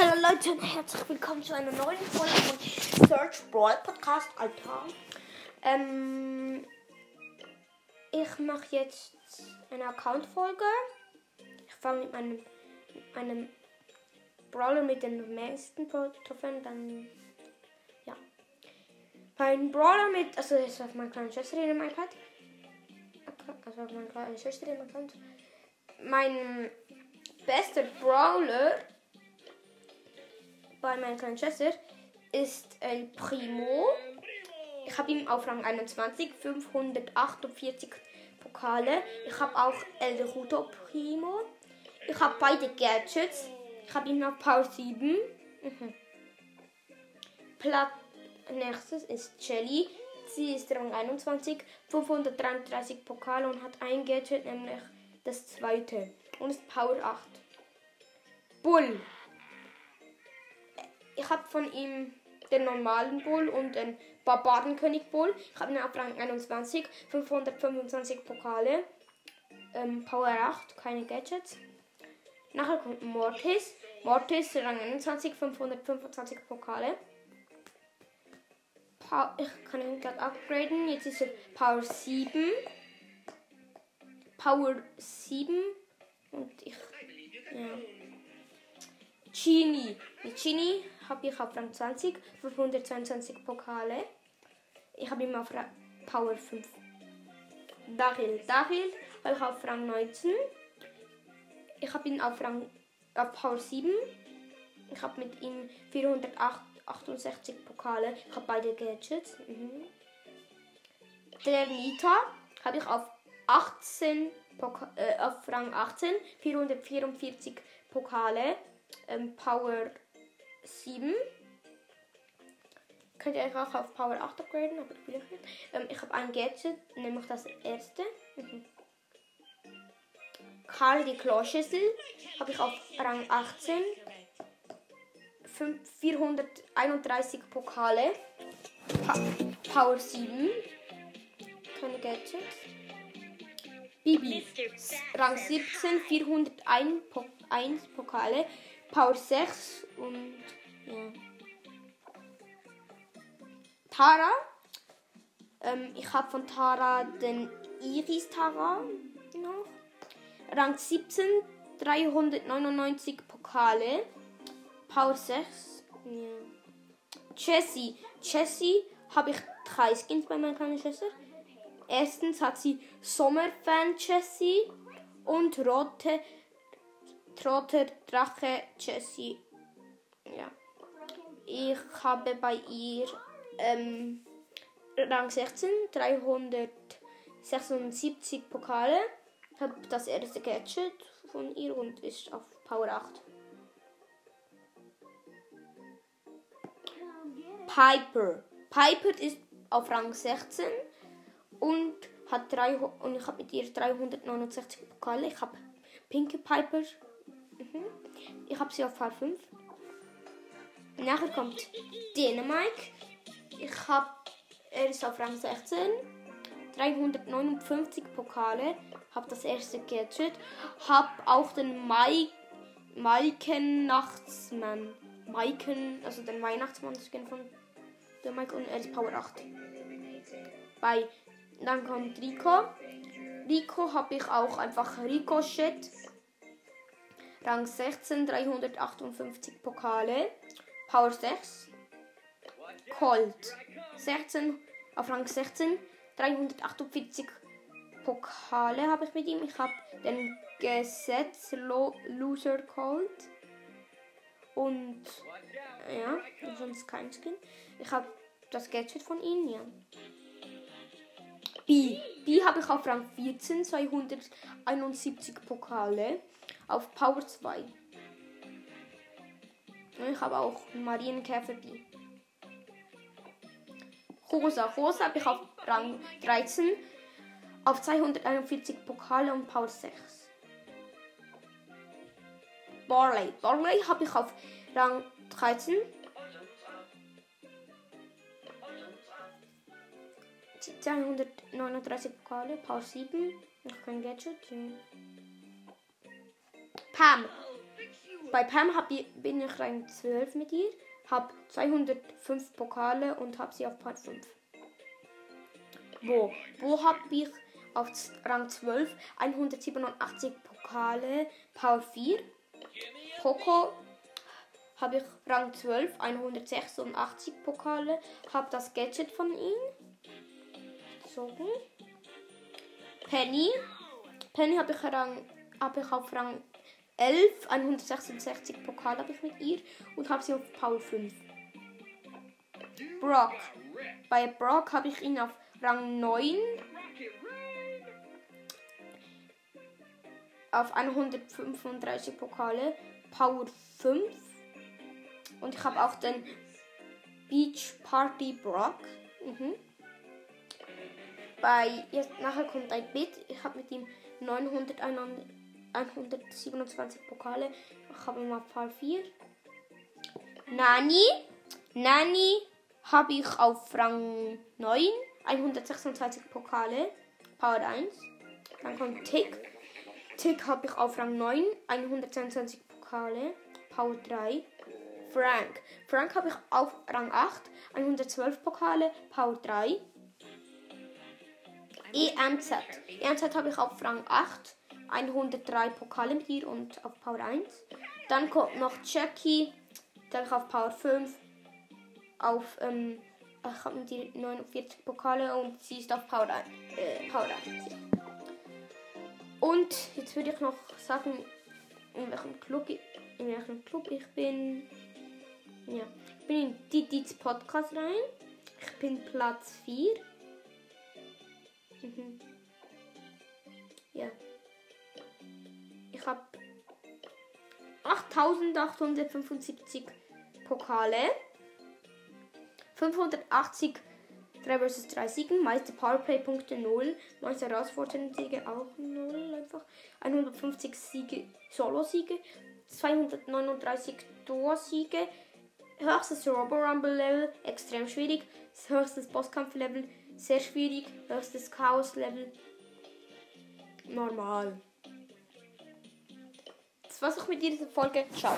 Hallo Leute und herzlich willkommen zu einer neuen Folge von Search Brawl Podcast. Alter. Ähm, ich mache jetzt eine Account-Folge. Ich fange mit meinem, mit meinem Brawler mit den meisten Trophäen, dann ja. Mein Brawler mit, also das ist auf meiner kleinen Schwester in meinem iPad. Also auf meiner kleinen Schwester in meinem. Mein bester Brawler bei meiner kleinen Schwester ist El Primo. Ich habe ihn auf Rang 21, 548 Pokale. Ich habe auch El Ruto Primo. Ich habe beide Gadgets. Ich habe ihn auf Power 7. Mhm. Platz nächstes ist Jelly. Sie ist Rang 21, 533 Pokale und hat ein Gadget, nämlich das zweite. Und ist Power 8. Bull ich habe von ihm den normalen Bull und den Barbarenkönig Bull. Ich habe ihn auf Rang 21, 525 Pokale, ähm, Power 8, keine Gadgets. Nachher kommt Mortis. Mortis, Rang 21, 525 Pokale. Pa ich kann ihn gerade upgraden. Jetzt ist er Power 7. Power 7. Und ich. Ja. Genie. Genie habe ich auf Rang 20, 522 Pokale. Ich habe immer auf Ra Power 5. Daryl. Daryl habe ich auf Rang 19. Ich habe ihn auf Rang auf Power 7. Ich habe mit ihm 468 Pokale. Ich habe beide Gadgets. Mhm. Der Nita habe ich auf 18 Poka äh, auf Rang 18 444 Pokale. Ähm, Power 7. Könnt ihr euch auch auf Power 8 upgraden, aber ich nicht. Ähm, ich habe ein Gadget, nämlich das erste. Mhm. Karl die Kloschüssel habe ich auf Rang 18. 5, 431 Pokale. Pa Power 7. Keine Gadgets. Bibi. Rang 17, 401 Pokale. Power 6 und ja. Tara. Ähm, ich habe von Tara den Iris Tara noch. Rang 17, 399 Pokale. Power 6. Ja. Jessie. Jessie habe ich drei Skins bei meiner kleinen Schwester. Erstens hat sie Sommerfan Jessie und rote Trotter, Drache, Jessie. Ich habe bei ihr ähm, Rang 16, 376 Pokale. Habe das erste Gadget von ihr und ist auf Power 8. Piper. Piper ist auf Rang 16 und hat drei und ich habe mit ihr 369 Pokale. Ich habe Pinke Piper Mhm. Ich habe sie auf Part 5. Nachher kommt Dänemark. Ich habe, er ist auf Rang 16. 359 Pokale. Habe das erste Gadget. Habe auch den Mai Maiken Nachtsmann. Maiken, also den Weihnachtsmann von Mike und er ist Power 8. Bei dann kommt Rico. Rico habe ich auch einfach Ricochet Rang 16, 358 Pokale. Power 6. Colt. 16, auf Rang 16, 348 Pokale habe ich mit ihm. Ich habe den Gesetz Loser Colt. Und ja, sonst kein Skin. Ich habe das Gadget von ihm, ja. B. B habe ich auf Rang 14, 271 Pokale auf Power 2. Ich habe auch Marienkäfer B. Rosa. Rosa habe ich auf Rang 13 auf 241 Pokale und Power 6. Barley. Barley habe ich auf Rang 13 239 Pokale, Power 7, noch kein Gadget. Pam. Bei Pam hab bin ich Rang 12 mit ihr, habe 205 Pokale und habe sie auf Part 5. Wo? Wo habe ich auf Rang 12 187 Pokale, Power 4. Poco habe ich Rang 12 186 Pokale, habe das Gadget von ihm. So. Penny. Penny habe ich, hab ich auf Rang 11, 166 Pokale habe ich mit ihr und habe sie auf Power 5. Brock. Bei Brock habe ich ihn auf Rang 9 auf 135 Pokale, Power 5. Und ich habe auch den Beach Party Brock. Mhm. Bei, jetzt nachher kommt ein Bit. Ich habe mit ihm 900, 127 Pokale. Ich habe auf Power 4. Nani. Nani habe ich auf Rang 9. 126 Pokale. Power 1. Dann kommt Tick. Tick habe ich auf Rang 9. 122 Pokale. Power 3. Frank. Frank habe ich auf Rang 8. 112 Pokale. Power 3. EMZ. EMZ habe ich auf Rang 8. 103 Pokale mit ihr und auf Power 1. Dann kommt noch Jackie. Dann auf Power 5. Auf, ähm, ich habe mit ihr 49 Pokale und sie ist auf Power 1. Äh, Power 1. Und jetzt würde ich noch sagen, in welchem Club ich, in welchem Club ich bin. Ja, ich bin in Didits Podcast rein. Ich bin Platz 4. Mhm. Ja. 8875 Pokale. 580 3 vs. 3 Siegen, meiste Powerplay-Punkte 0, meiste Herausforderungen-Siege auch 0 einfach, 150 Siege, Solo-Siege, 239 Duo-Siege, höchstes Robo-Rumble-Level, extrem schwierig, höchstes Bosskampf-Level, sehr schwierig, höchstes Chaos-Level, normal. War's auch mit dieser Folge. Ciao.